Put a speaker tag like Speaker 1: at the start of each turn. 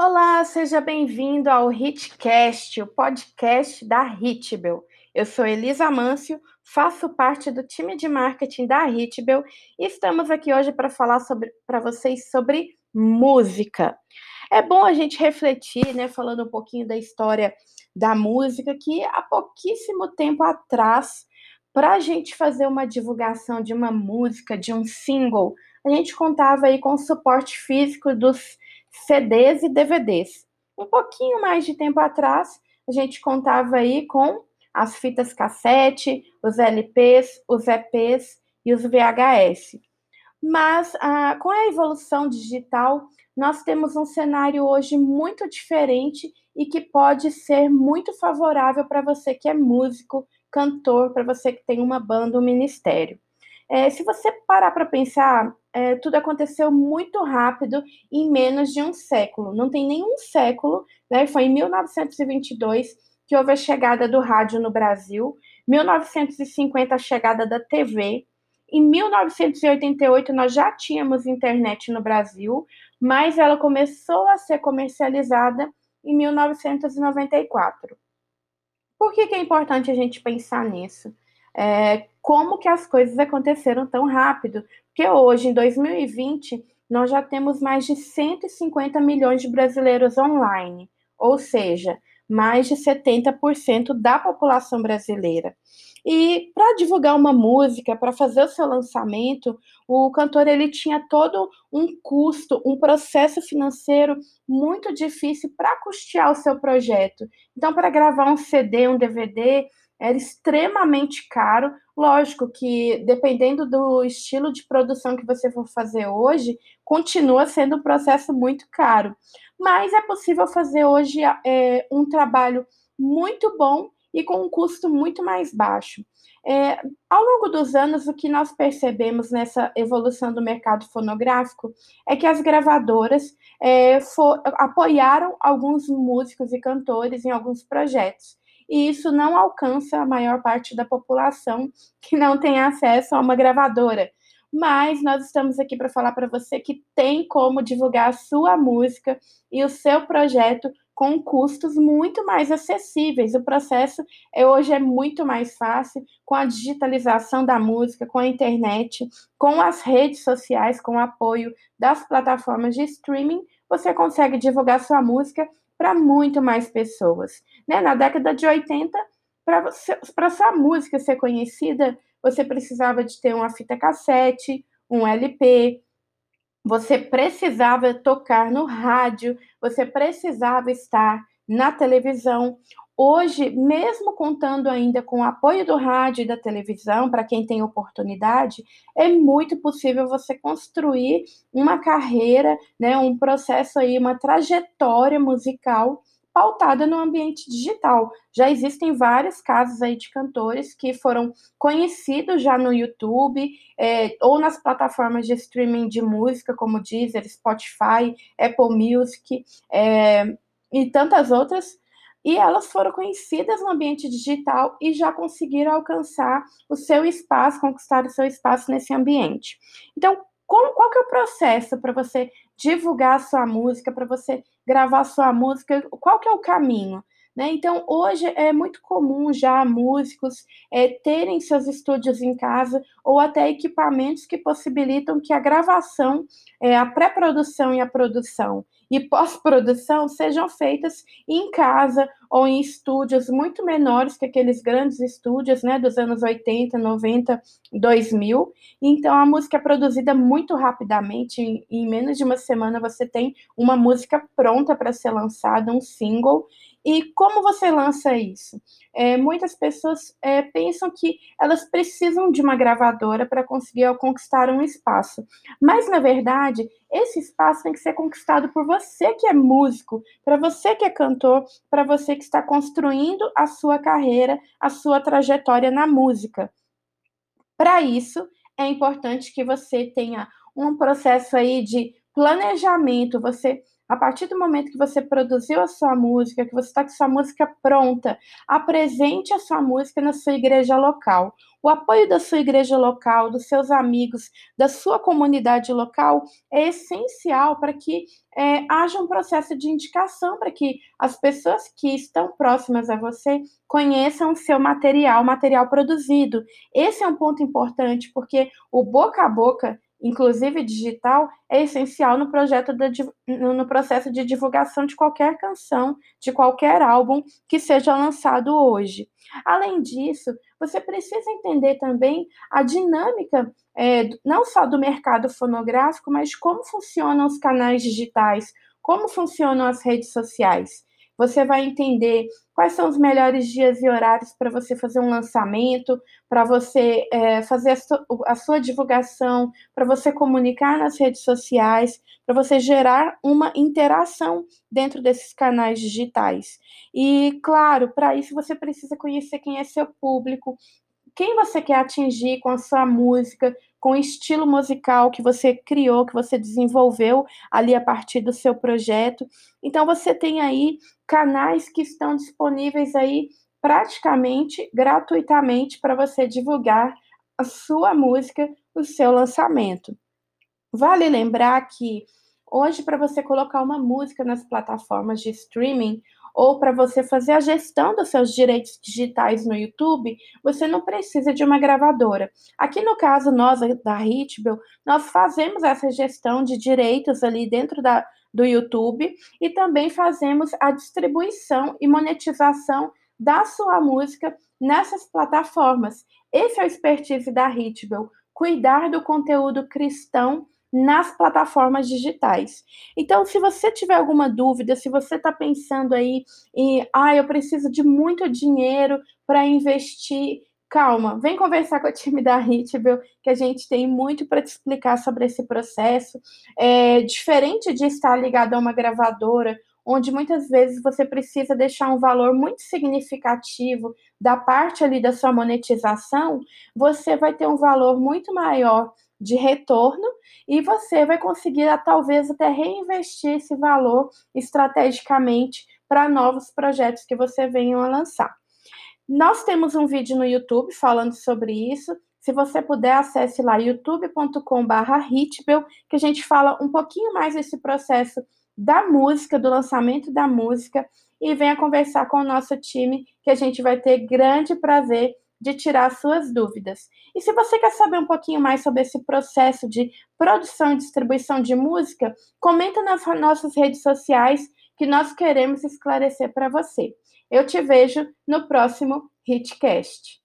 Speaker 1: Olá, seja bem-vindo ao Hitcast, o podcast da Hitbel. Eu sou Elisa Mâncio, faço parte do time de marketing da Hitbel e estamos aqui hoje para falar para vocês sobre música. É bom a gente refletir, né, falando um pouquinho da história da música, que há pouquíssimo tempo atrás, para a gente fazer uma divulgação de uma música, de um single, a gente contava aí com o suporte físico dos CDs e DVDs. Um pouquinho mais de tempo atrás, a gente contava aí com as fitas cassete, os LPs, os EPs e os VHS. Mas ah, com a evolução digital, nós temos um cenário hoje muito diferente e que pode ser muito favorável para você que é músico, cantor, para você que tem uma banda, um ministério. É, se você parar para pensar, é, tudo aconteceu muito rápido em menos de um século. Não tem nenhum século, né? Foi em 1922 que houve a chegada do rádio no Brasil, 1950 a chegada da TV, em 1988 nós já tínhamos internet no Brasil, mas ela começou a ser comercializada em 1994. Por que, que é importante a gente pensar nisso? É, como que as coisas aconteceram tão rápido? Porque hoje, em 2020, nós já temos mais de 150 milhões de brasileiros online, ou seja, mais de 70% da população brasileira. E para divulgar uma música, para fazer o seu lançamento, o cantor ele tinha todo um custo, um processo financeiro muito difícil para custear o seu projeto. Então, para gravar um CD, um DVD, era extremamente caro. Lógico que, dependendo do estilo de produção que você for fazer hoje, continua sendo um processo muito caro. Mas é possível fazer hoje é, um trabalho muito bom e com um custo muito mais baixo. É, ao longo dos anos, o que nós percebemos nessa evolução do mercado fonográfico é que as gravadoras é, for, apoiaram alguns músicos e cantores em alguns projetos e isso não alcança a maior parte da população que não tem acesso a uma gravadora. Mas nós estamos aqui para falar para você que tem como divulgar a sua música e o seu projeto com custos muito mais acessíveis. O processo é, hoje é muito mais fácil com a digitalização da música, com a internet, com as redes sociais, com o apoio das plataformas de streaming, você consegue divulgar sua música para muito mais pessoas. Né? Na década de 80, para sua música ser conhecida, você precisava de ter uma fita cassete, um LP, você precisava tocar no rádio, você precisava estar na televisão. Hoje, mesmo contando ainda com o apoio do rádio e da televisão, para quem tem oportunidade, é muito possível você construir uma carreira, né, um processo aí, uma trajetória musical pautada no ambiente digital. Já existem vários casos aí de cantores que foram conhecidos já no YouTube é, ou nas plataformas de streaming de música, como Deezer, Spotify, Apple Music é, e tantas outras e elas foram conhecidas no ambiente digital e já conseguiram alcançar o seu espaço, conquistar o seu espaço nesse ambiente. Então, como, qual que é o processo para você divulgar a sua música, para você gravar a sua música? Qual que é o caminho? Né? Então, hoje é muito comum já músicos é, terem seus estúdios em casa ou até equipamentos que possibilitam que a gravação, é, a pré-produção e a produção e pós-produção sejam feitas em casa ou em estúdios muito menores que aqueles grandes estúdios, né, dos anos 80, 90, 2000. Então a música é produzida muito rapidamente, em, em menos de uma semana você tem uma música pronta para ser lançada, um single. E como você lança isso? É, muitas pessoas é, pensam que elas precisam de uma gravadora para conseguir conquistar um espaço. Mas, na verdade, esse espaço tem que ser conquistado por você que é músico, para você que é cantor, para você que está construindo a sua carreira, a sua trajetória na música. Para isso, é importante que você tenha um processo aí de planejamento, você A partir do momento que você produziu a sua música, que você está com sua música pronta, apresente a sua música na sua igreja local. O apoio da sua igreja local, dos seus amigos, da sua comunidade local é essencial para que é, haja um processo de indicação, para que as pessoas que estão próximas a você conheçam o seu material, material produzido. Esse é um ponto importante, porque o boca a boca inclusive digital, é essencial no, projeto de, no processo de divulgação de qualquer canção, de qualquer álbum que seja lançado hoje. Além disso, você precisa entender também a dinâmica é, não só do mercado fonográfico, mas como funcionam os canais digitais, como funcionam as redes sociais. Você vai entender quais são os melhores dias e horários para você fazer um lançamento, para você é, fazer a, a sua divulgação, para você comunicar nas redes sociais, para você gerar uma interação dentro desses canais digitais. E, claro, para isso você precisa conhecer quem é seu público, quem você quer atingir com a sua música, com o estilo musical que você criou, que você desenvolveu ali a partir do seu projeto. Então você tem aí canais que estão disponíveis aí praticamente gratuitamente para você divulgar a sua música, o seu lançamento. Vale lembrar que hoje para você colocar uma música nas plataformas de streaming, ou para você fazer a gestão dos seus direitos digitais no YouTube, você não precisa de uma gravadora. Aqui no caso nós da Hitbel, nós fazemos essa gestão de direitos ali dentro da, do YouTube e também fazemos a distribuição e monetização da sua música nessas plataformas. Esse é o expertise da Hitbel, cuidar do conteúdo cristão nas plataformas digitais. Então, se você tiver alguma dúvida, se você está pensando aí em, ah, eu preciso de muito dinheiro para investir, calma, vem conversar com o time da Hitbel, que a gente tem muito para te explicar sobre esse processo. É diferente de estar ligado a uma gravadora, onde muitas vezes você precisa deixar um valor muito significativo da parte ali da sua monetização, você vai ter um valor muito maior de retorno e você vai conseguir talvez até reinvestir esse valor estrategicamente para novos projetos que você venha a lançar. Nós temos um vídeo no YouTube falando sobre isso. Se você puder, acesse lá youtube.com/hitbel, que a gente fala um pouquinho mais desse processo da música, do lançamento da música, e venha conversar com o nosso time, que a gente vai ter grande prazer de tirar suas dúvidas. E se você quer saber um pouquinho mais sobre esse processo de produção e distribuição de música, comenta nas nossas redes sociais que nós queremos esclarecer para você. Eu te vejo no próximo Hitcast.